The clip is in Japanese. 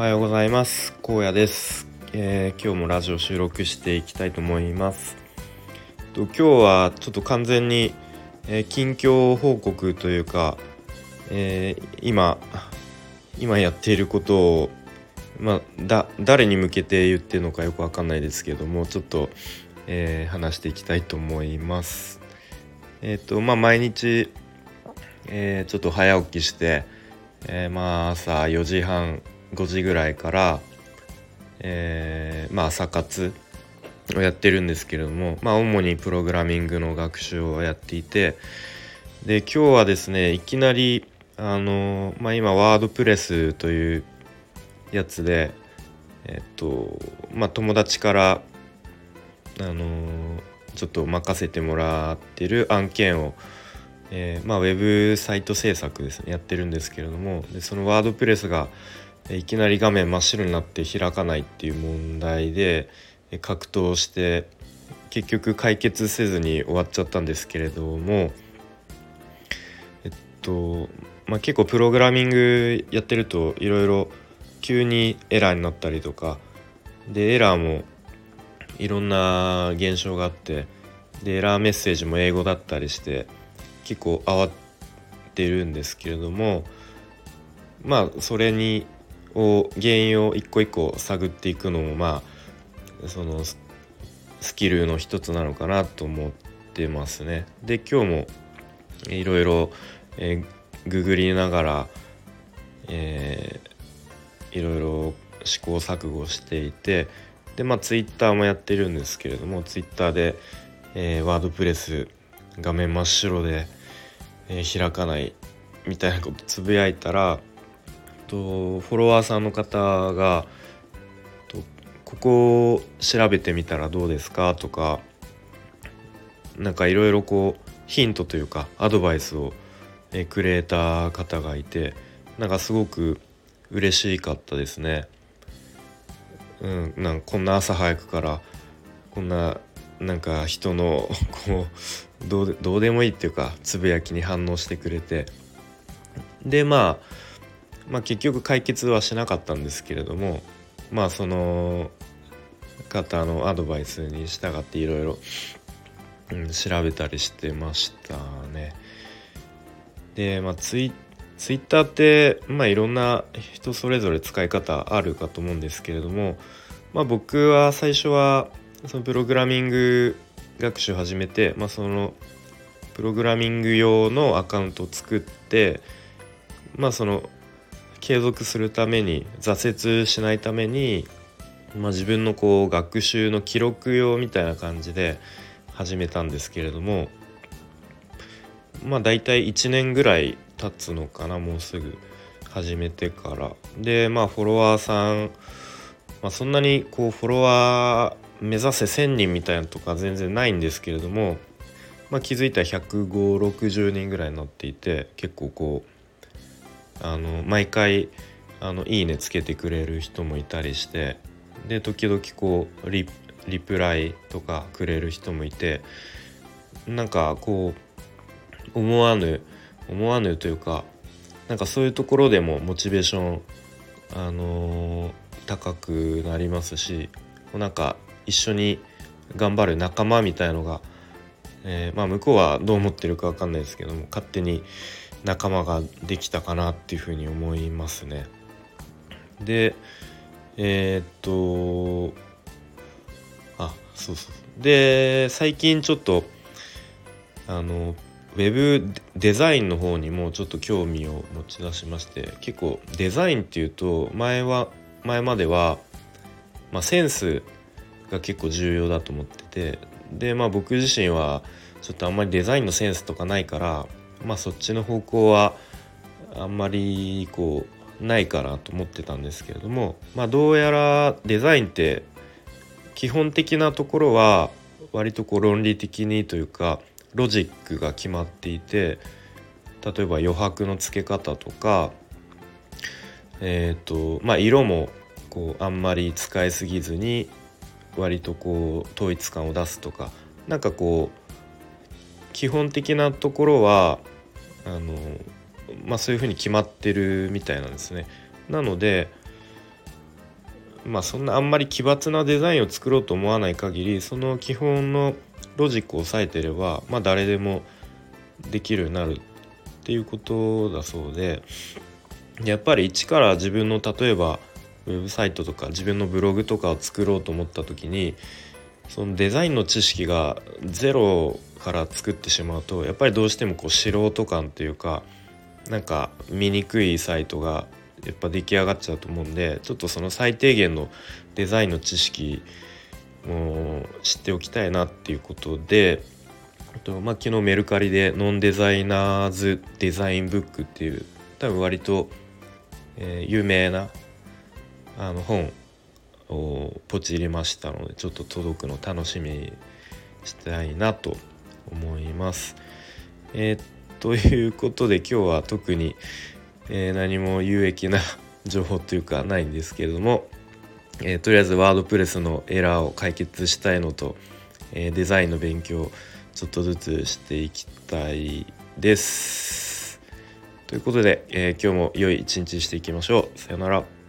はようございます。荒野です、えー、今日もラジオ収録していきたいと思います。と今日はちょっと完全に、えー、近況報告というか、えー、今今やっていることをまあ、だ誰に向けて言ってるのかよくわかんないですけどもちょっと、えー、話していきたいと思います。えっ、ー、とまあ毎日、えー、ちょっと早起きして、えー、まあ朝4時半5時ぐらいから、えー、まあ朝活をやってるんですけれども、まあ、主にプログラミングの学習をやっていてで今日はですねいきなりあの、まあ、今ワードプレスというやつでえっとまあ友達からあのちょっと任せてもらってる案件を、えー、まあ、ウェブサイト制作ですねやってるんですけれどもでそのワードプレスがいきなり画面真っ白になって開かないっていう問題で格闘して結局解決せずに終わっちゃったんですけれどもえっとまあ結構プログラミングやってるといろいろ急にエラーになったりとかでエラーもいろんな現象があってでエラーメッセージも英語だったりして結構慌てるんですけれどもまあそれにを原因を一個一個探っていくのもまあそのスキルの一つなのかなと思ってますね。で今日もいろいろ、えー、ググりながら、えー、いろいろ試行錯誤していてでまあツイッターもやってるんですけれどもツイッターで、えー、ワードプレス画面真っ白で、えー、開かないみたいなことつぶやいたらとフォロワーさんの方がとここを調べてみたらどうですか？とかなんかいろいろこうヒントというかアドバイスをくれた方がいてなんかすごく嬉しかったですね。うん、なんこんな朝早くからこんななんか人のこうどうどうでもいいっていうかつぶやきに反応してくれてでまあまあ、結局解決はしなかったんですけれどもまあその方のアドバイスに従っていろいろ調べたりしてましたね。で、まあ、ツイツイッターって、まあ、いろんな人それぞれ使い方あるかと思うんですけれども、まあ、僕は最初はそのプログラミング学習始めて、まあ、そのプログラミング用のアカウントを作ってまあその継続するために挫折しないために、まあ、自分のこう学習の記録用みたいな感じで始めたんですけれどもまあ大体1年ぐらい経つのかなもうすぐ始めてから。でまあフォロワーさん、まあ、そんなにこうフォロワー目指せ1,000人みたいなとか全然ないんですけれども、まあ、気づいたら15060人ぐらいになっていて結構こうあの毎回あのいいねつけてくれる人もいたりしてで時々こうリプライとかくれる人もいてなんかこう思わぬ思わぬというかなんかそういうところでもモチベーションあのー、高くなりますしなんか一緒に頑張る仲間みたいのが、えー、まあ向こうはどう思ってるか分かんないですけども勝手に仲間ができたかなっていうふうに思いますね。でえー、っとあそうそうで最近ちょっとあのウェブデザインの方にもちょっと興味を持ち出しまして結構デザインっていうと前は前までは、まあ、センスが結構重要だと思っててでまあ僕自身はちょっとあんまりデザインのセンスとかないからまあそっちの方向はあんまりこうないかなと思ってたんですけれどもまあどうやらデザインって基本的なところは割とこう論理的にというかロジックが決まっていて例えば余白の付け方とかえ、ー、とまあ色もこうあんまり使いすぎずに割とこう統一感を出すとかなんかこう基本的なところはあのまあそういうふうに決まってるみたいなんですね。なのでまあそんなあんまり奇抜なデザインを作ろうと思わない限りその基本のロジックを押さえてればまあ誰でもできるようになるっていうことだそうでやっぱり一から自分の例えばウェブサイトとか自分のブログとかを作ろうと思った時にそのデザインの知識がゼロから作ってしまうとやっぱりどうしてもこう素人感というかなんか見にくいサイトがやっぱ出来上がっちゃうと思うんでちょっとその最低限のデザインの知識も知っておきたいなっていうことでと、まあ、昨日メルカリでノンデザイナーズデザインブックっていう多分割と、えー、有名なあの本をポチりましたのでちょっと届くの楽しみにしたいなと思います。えー、ということで今日は特に、えー、何も有益な情報というかないんですけれども、えー、とりあえずワードプレスのエラーを解決したいのと、えデザインの勉強ちょっとずつしていきたいです。ということで、え今日も良い一日していきましょう。さよなら。